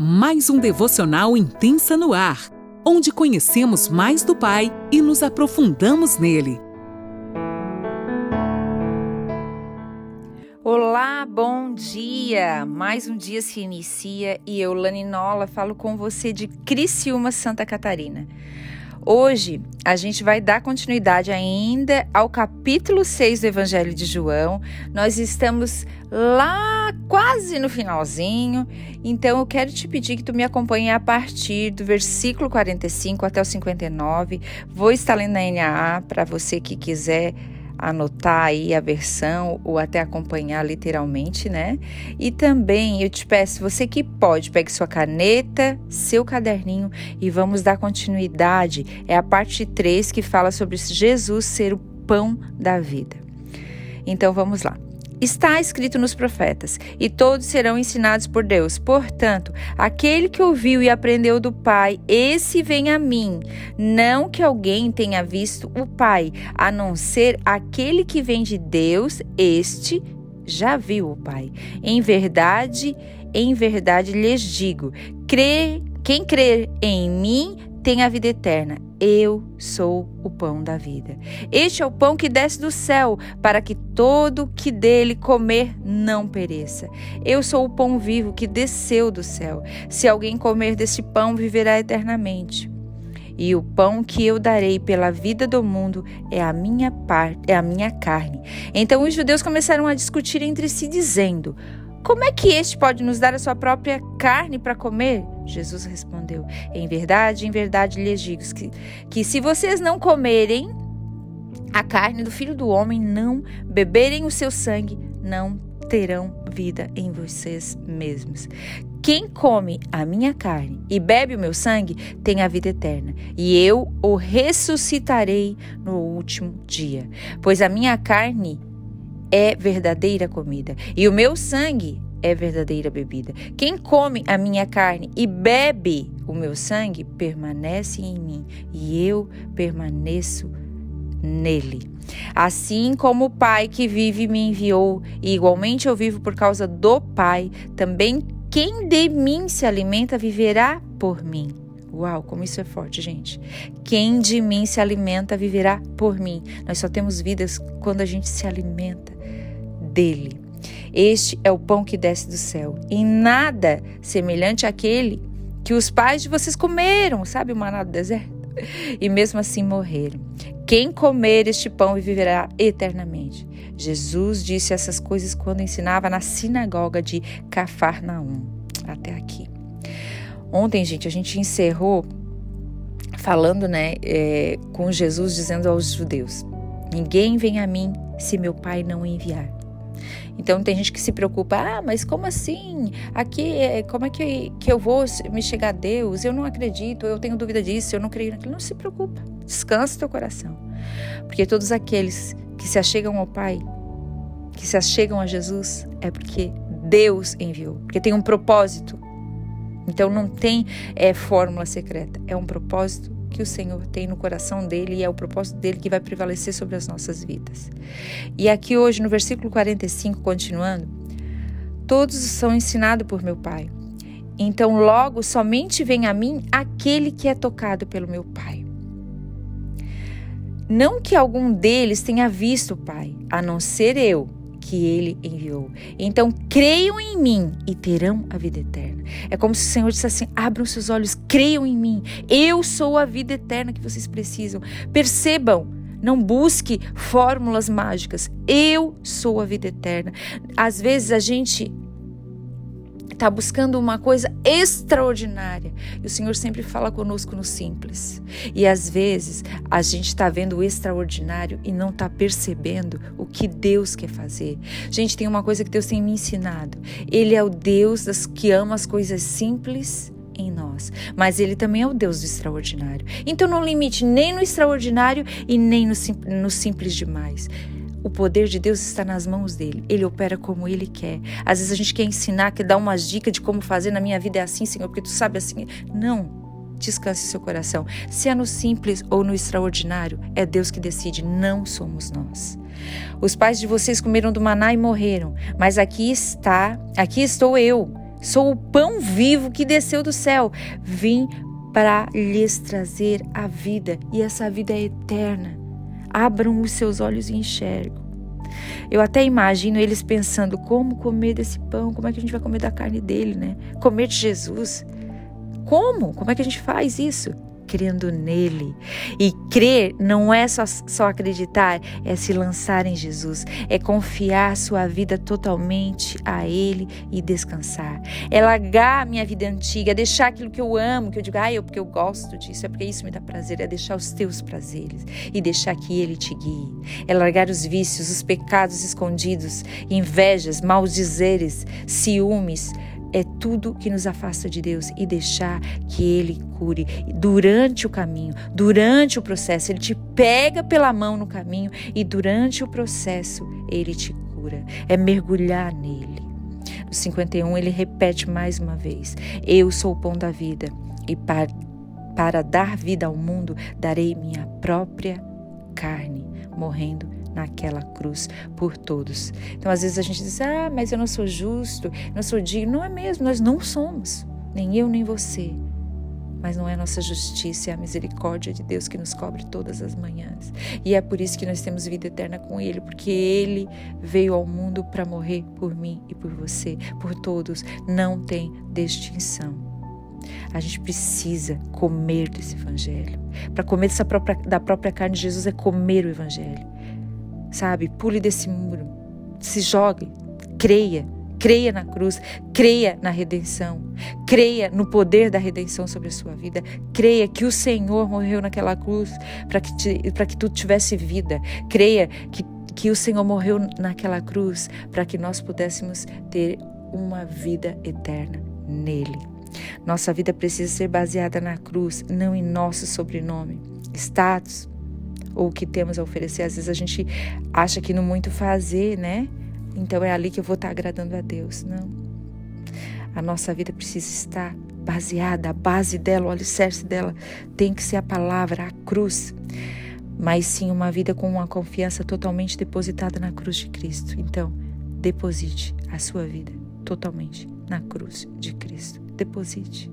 mais um devocional intensa no ar, onde conhecemos mais do Pai e nos aprofundamos nele. Olá, bom dia! Mais um dia se inicia e eu, Lani Nola, falo com você de Criciúma, Santa Catarina. Hoje a gente vai dar continuidade ainda ao capítulo 6 do Evangelho de João. Nós estamos lá quase no finalzinho, então eu quero te pedir que tu me acompanhe a partir do versículo 45 até o 59. Vou estar lendo na NAA para você que quiser anotar aí a versão ou até acompanhar literalmente, né? E também eu te peço, você que pode, pegue sua caneta, seu caderninho e vamos dar continuidade. É a parte 3 que fala sobre Jesus ser o pão da vida. Então vamos lá. Está escrito nos profetas, e todos serão ensinados por Deus. Portanto, aquele que ouviu e aprendeu do Pai, esse vem a mim. Não que alguém tenha visto o Pai, a não ser aquele que vem de Deus, este já viu o Pai. Em verdade, em verdade lhes digo: crê, quem crer em mim tem a vida eterna. Eu sou o pão da vida. Este é o pão que desce do céu, para que todo que dele comer não pereça. Eu sou o pão vivo que desceu do céu. Se alguém comer desse pão, viverá eternamente. E o pão que eu darei pela vida do mundo é a minha parte, é a minha carne. Então os judeus começaram a discutir entre si dizendo: como é que este pode nos dar a sua própria carne para comer? Jesus respondeu: Em verdade, em verdade lhes digo que, que se vocês não comerem a carne do filho do homem, não beberem o seu sangue, não terão vida em vocês mesmos. Quem come a minha carne e bebe o meu sangue tem a vida eterna, e eu o ressuscitarei no último dia. Pois a minha carne é verdadeira comida, e o meu sangue é verdadeira bebida. Quem come a minha carne e bebe o meu sangue permanece em mim, e eu permaneço nele. Assim como o Pai que vive me enviou, e igualmente eu vivo por causa do Pai, também quem de mim se alimenta viverá por mim. Uau, como isso é forte, gente. Quem de mim se alimenta viverá por mim. Nós só temos vidas quando a gente se alimenta dele. Este é o pão que desce do céu, e nada semelhante àquele que os pais de vocês comeram, sabe, o maná do deserto? E mesmo assim morreram. Quem comer este pão viverá eternamente. Jesus disse essas coisas quando ensinava na sinagoga de Cafarnaum. Até aqui. Ontem, gente, a gente encerrou falando, né, é, com Jesus dizendo aos judeus: Ninguém vem a mim se meu Pai não enviar. Então tem gente que se preocupa, ah, mas como assim? Aqui, é, como é que, que eu vou me chegar a Deus? Eu não acredito, eu tenho dúvida disso, eu não creio naquilo. Não se preocupa, descansa teu coração. Porque todos aqueles que se achegam ao Pai, que se achegam a Jesus, é porque Deus enviou, porque tem um propósito. Então não tem é, fórmula secreta, é um propósito que o Senhor tem no coração dele e é o propósito dele que vai prevalecer sobre as nossas vidas. E aqui hoje, no versículo 45, continuando, todos são ensinados por meu Pai. Então, logo, somente vem a mim aquele que é tocado pelo meu Pai. Não que algum deles tenha visto o Pai, a não ser eu, que ele enviou. Então, creiam em mim e terão a vida eterna. É como se o Senhor dissesse assim: abram seus olhos, creiam em mim. Eu sou a vida eterna que vocês precisam. Percebam. Não busque fórmulas mágicas. Eu sou a vida eterna. Às vezes a gente está buscando uma coisa extraordinária. E o Senhor sempre fala conosco no simples. E às vezes a gente está vendo o extraordinário e não está percebendo o que Deus quer fazer. Gente, tem uma coisa que Deus tem me ensinado. Ele é o Deus das que ama as coisas simples em nós, mas ele também é o Deus do extraordinário. Então não limite nem no extraordinário e nem no, sim, no simples demais. O poder de Deus está nas mãos dele. Ele opera como ele quer. Às vezes a gente quer ensinar, quer dar umas dicas de como fazer. Na minha vida é assim, Senhor, porque tu sabe assim. Não. Descanse seu coração. Se é no simples ou no extraordinário, é Deus que decide, não somos nós. Os pais de vocês comeram do maná e morreram, mas aqui está, aqui estou eu Sou o pão vivo que desceu do céu. Vim para lhes trazer a vida, e essa vida é eterna. Abram os seus olhos e enxergam. Eu até imagino eles pensando como comer desse pão, como é que a gente vai comer da carne dele, né? Comer de Jesus. Como? Como é que a gente faz isso? Crendo nele. E crer não é só, só acreditar, é se lançar em Jesus, é confiar sua vida totalmente a Ele e descansar. É largar minha vida antiga, é deixar aquilo que eu amo, que eu digo, ah, eu porque eu gosto disso, é porque isso me dá prazer, é deixar os teus prazeres e deixar que Ele te guie. É largar os vícios, os pecados escondidos, invejas, maus dizeres, ciúmes, tudo que nos afasta de Deus e deixar que Ele cure durante o caminho, durante o processo. Ele te pega pela mão no caminho e durante o processo Ele te cura. É mergulhar nele. No 51 ele repete mais uma vez: Eu sou o pão da vida e para, para dar vida ao mundo darei minha própria carne, morrendo naquela cruz por todos. Então, às vezes a gente diz: ah, mas eu não sou justo, não sou digno. Não é mesmo, nós não somos, nem eu nem você. Mas não é a nossa justiça, é a misericórdia de Deus que nos cobre todas as manhãs. E é por isso que nós temos vida eterna com Ele, porque Ele veio ao mundo para morrer por mim e por você, por todos. Não tem distinção. A gente precisa comer desse evangelho. Para comer dessa própria, da própria carne de Jesus é comer o evangelho sabe? Pule desse muro, se jogue, creia, creia na cruz, creia na redenção, creia no poder da redenção sobre a sua vida, creia que o Senhor morreu naquela cruz para que, que tu tivesse vida, creia que, que o Senhor morreu naquela cruz para que nós pudéssemos ter uma vida eterna nele. Nossa vida precisa ser baseada na cruz, não em nosso sobrenome, status, ou o que temos a oferecer. Às vezes a gente acha que no muito fazer, né? Então é ali que eu vou estar agradando a Deus. Não. A nossa vida precisa estar baseada, a base dela, o alicerce dela tem que ser a palavra, a cruz. Mas sim uma vida com uma confiança totalmente depositada na cruz de Cristo. Então, deposite a sua vida totalmente na cruz de Cristo. Deposite,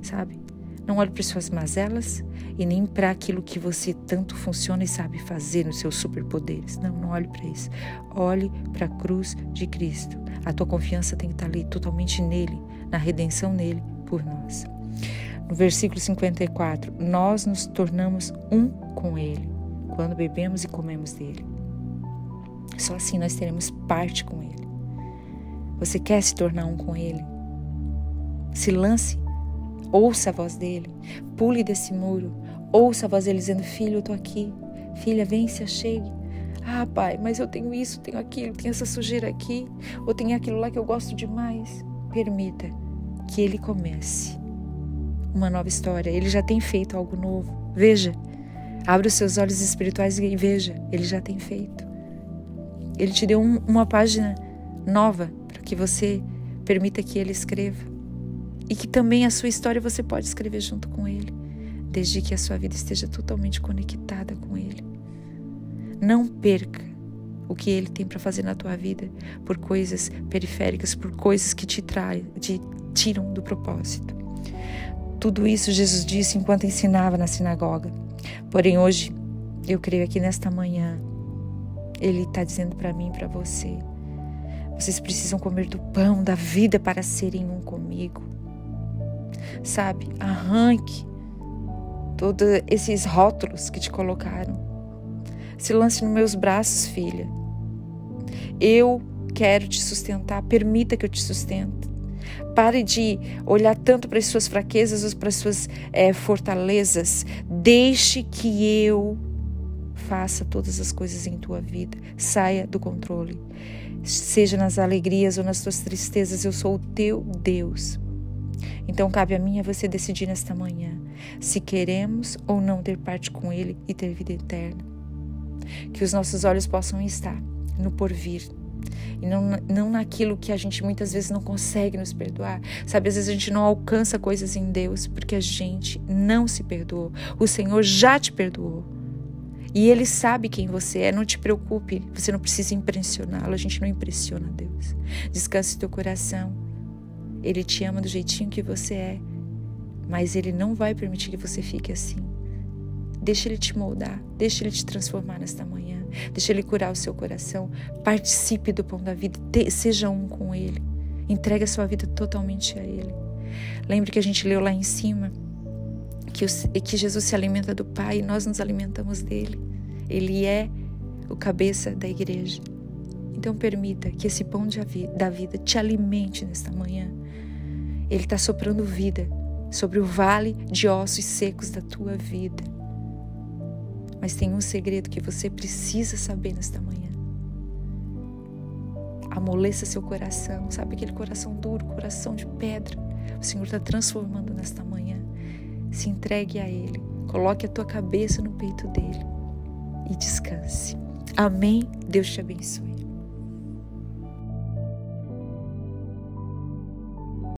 sabe? Não olhe para suas mazelas e nem para aquilo que você tanto funciona e sabe fazer nos seus superpoderes. Não, não olhe para isso. Olhe para a cruz de Cristo. A tua confiança tem que estar ali totalmente nele, na redenção nele por nós. No versículo 54, nós nos tornamos um com ele quando bebemos e comemos dele. Só assim nós teremos parte com ele. Você quer se tornar um com ele? Se lance Ouça a voz dele. Pule desse muro. Ouça a voz dele dizendo: Filho, eu estou aqui. Filha, vem, se achegue. Ah, pai, mas eu tenho isso, tenho aquilo, tenho essa sujeira aqui, ou tenho aquilo lá que eu gosto demais. Permita que ele comece uma nova história. Ele já tem feito algo novo. Veja, abra os seus olhos espirituais e veja, ele já tem feito. Ele te deu um, uma página nova para que você permita que ele escreva e que também a sua história você pode escrever junto com Ele, desde que a sua vida esteja totalmente conectada com Ele. Não perca o que Ele tem para fazer na tua vida por coisas periféricas, por coisas que te, traem, te tiram do propósito. Tudo isso Jesus disse enquanto ensinava na sinagoga. Porém, hoje, eu creio que nesta manhã, Ele está dizendo para mim e para você: vocês precisam comer do pão da vida para serem um comigo sabe? Arranque todos esses rótulos que te colocaram. Se lance nos meus braços, filha. Eu quero te sustentar, permita que eu te sustente. Pare de olhar tanto para as suas fraquezas ou para as suas é, fortalezas. Deixe que eu faça todas as coisas em tua vida. Saia do controle. Seja nas alegrias ou nas tuas tristezas, eu sou o teu Deus. Então cabe a mim a você decidir nesta manhã se queremos ou não ter parte com Ele e ter vida eterna. Que os nossos olhos possam estar no porvir e não, não naquilo que a gente muitas vezes não consegue nos perdoar. Sabe, às vezes a gente não alcança coisas em Deus porque a gente não se perdoou. O Senhor já te perdoou. E Ele sabe quem você é, não te preocupe, você não precisa impressioná-lo, a gente não impressiona Deus. Descanse teu coração Ele te ama do jeitinho que você é, mas Ele não vai permitir que você fique assim. Deixa Ele te moldar, deixa Ele te transformar nesta manhã, deixa Ele curar o seu coração. Participe do pão da vida, seja um com Ele. Entregue a sua vida totalmente a Ele. Lembre que a gente leu lá em cima que, que Jesus se alimenta do Pai e nós nos alimentamos dele. Ele é o cabeça da igreja. Então permita que esse pão da vida te alimente nesta manhã. Ele está soprando vida sobre o vale de ossos secos da tua vida. Mas tem um segredo que você precisa saber nesta manhã. Amoleça seu coração, sabe aquele coração duro, coração de pedra. O Senhor está transformando nesta manhã. Se entregue a Ele, coloque a tua cabeça no peito dele e descanse. Amém. Deus te abençoe.